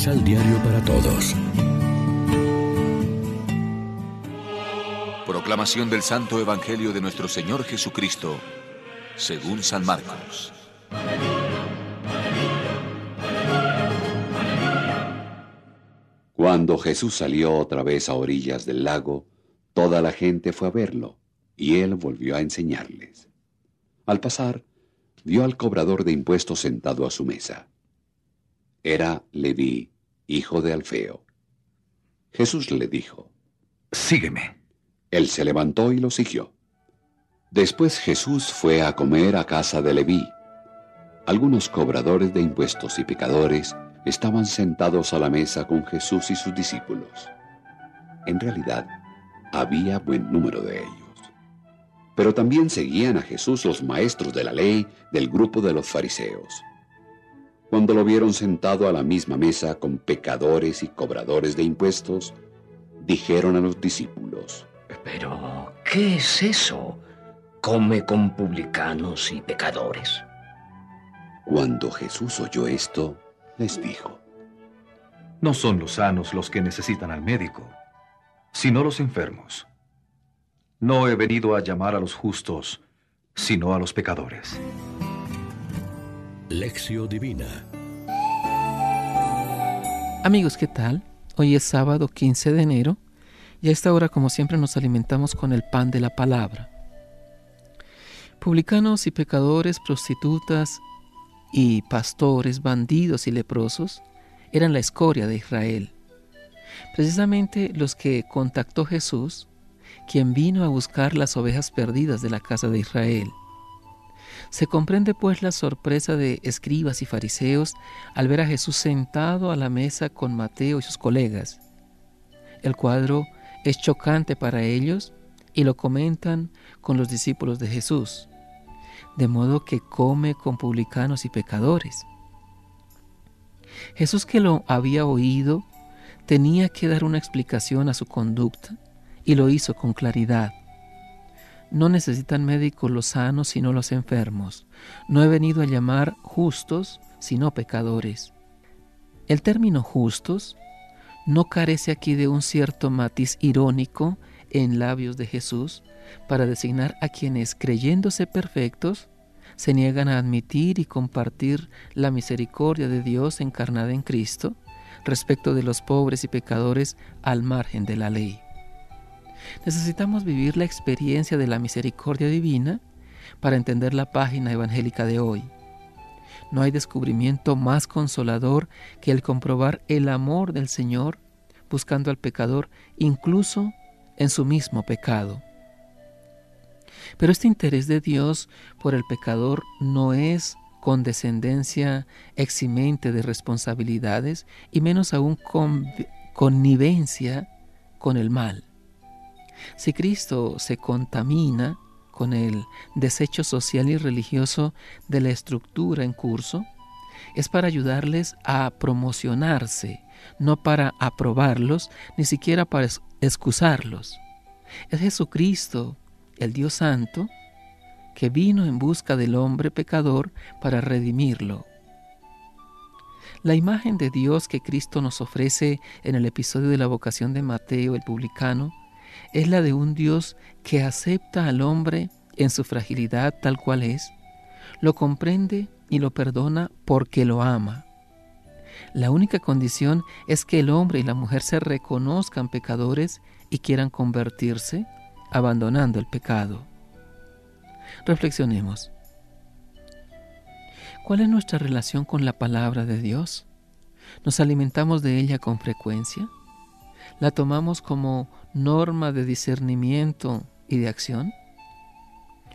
Misal Diario para Todos. Proclamación del Santo Evangelio de nuestro Señor Jesucristo, según San Marcos. Cuando Jesús salió otra vez a orillas del lago, toda la gente fue a verlo, y él volvió a enseñarles. Al pasar, vio al cobrador de impuestos sentado a su mesa. Era Leví, hijo de Alfeo. Jesús le dijo, Sígueme. Él se levantó y lo siguió. Después Jesús fue a comer a casa de Leví. Algunos cobradores de impuestos y pecadores estaban sentados a la mesa con Jesús y sus discípulos. En realidad, había buen número de ellos. Pero también seguían a Jesús los maestros de la ley del grupo de los fariseos. Cuando lo vieron sentado a la misma mesa con pecadores y cobradores de impuestos, dijeron a los discípulos, Pero, ¿qué es eso? Come con publicanos y pecadores. Cuando Jesús oyó esto, les dijo, No son los sanos los que necesitan al médico, sino los enfermos. No he venido a llamar a los justos, sino a los pecadores. Lección Divina. Amigos, ¿qué tal? Hoy es sábado 15 de enero y a esta hora como siempre nos alimentamos con el pan de la palabra. Publicanos y pecadores, prostitutas y pastores, bandidos y leprosos eran la escoria de Israel. Precisamente los que contactó Jesús, quien vino a buscar las ovejas perdidas de la casa de Israel. Se comprende pues la sorpresa de escribas y fariseos al ver a Jesús sentado a la mesa con Mateo y sus colegas. El cuadro es chocante para ellos y lo comentan con los discípulos de Jesús, de modo que come con publicanos y pecadores. Jesús que lo había oído tenía que dar una explicación a su conducta y lo hizo con claridad. No necesitan médicos los sanos sino los enfermos. No he venido a llamar justos sino pecadores. El término justos no carece aquí de un cierto matiz irónico en labios de Jesús para designar a quienes, creyéndose perfectos, se niegan a admitir y compartir la misericordia de Dios encarnada en Cristo respecto de los pobres y pecadores al margen de la ley. Necesitamos vivir la experiencia de la misericordia divina para entender la página evangélica de hoy. No hay descubrimiento más consolador que el comprobar el amor del Señor buscando al pecador incluso en su mismo pecado. Pero este interés de Dios por el pecador no es condescendencia eximente de responsabilidades y menos aún connivencia con el mal. Si Cristo se contamina con el desecho social y religioso de la estructura en curso, es para ayudarles a promocionarse, no para aprobarlos, ni siquiera para excusarlos. Es Jesucristo, el Dios Santo, que vino en busca del hombre pecador para redimirlo. La imagen de Dios que Cristo nos ofrece en el episodio de la vocación de Mateo el publicano es la de un Dios que acepta al hombre en su fragilidad tal cual es, lo comprende y lo perdona porque lo ama. La única condición es que el hombre y la mujer se reconozcan pecadores y quieran convertirse, abandonando el pecado. Reflexionemos. ¿Cuál es nuestra relación con la palabra de Dios? ¿Nos alimentamos de ella con frecuencia? ¿La tomamos como norma de discernimiento y de acción?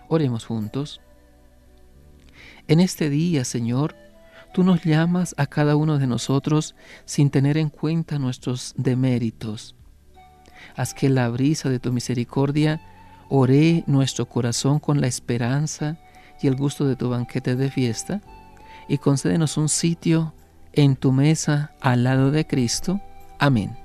Oremos juntos. En este día, Señor, tú nos llamas a cada uno de nosotros sin tener en cuenta nuestros deméritos. Haz que la brisa de tu misericordia ore nuestro corazón con la esperanza y el gusto de tu banquete de fiesta, y concédenos un sitio en tu mesa al lado de Cristo. Amén.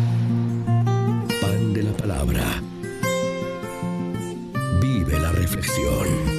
Pan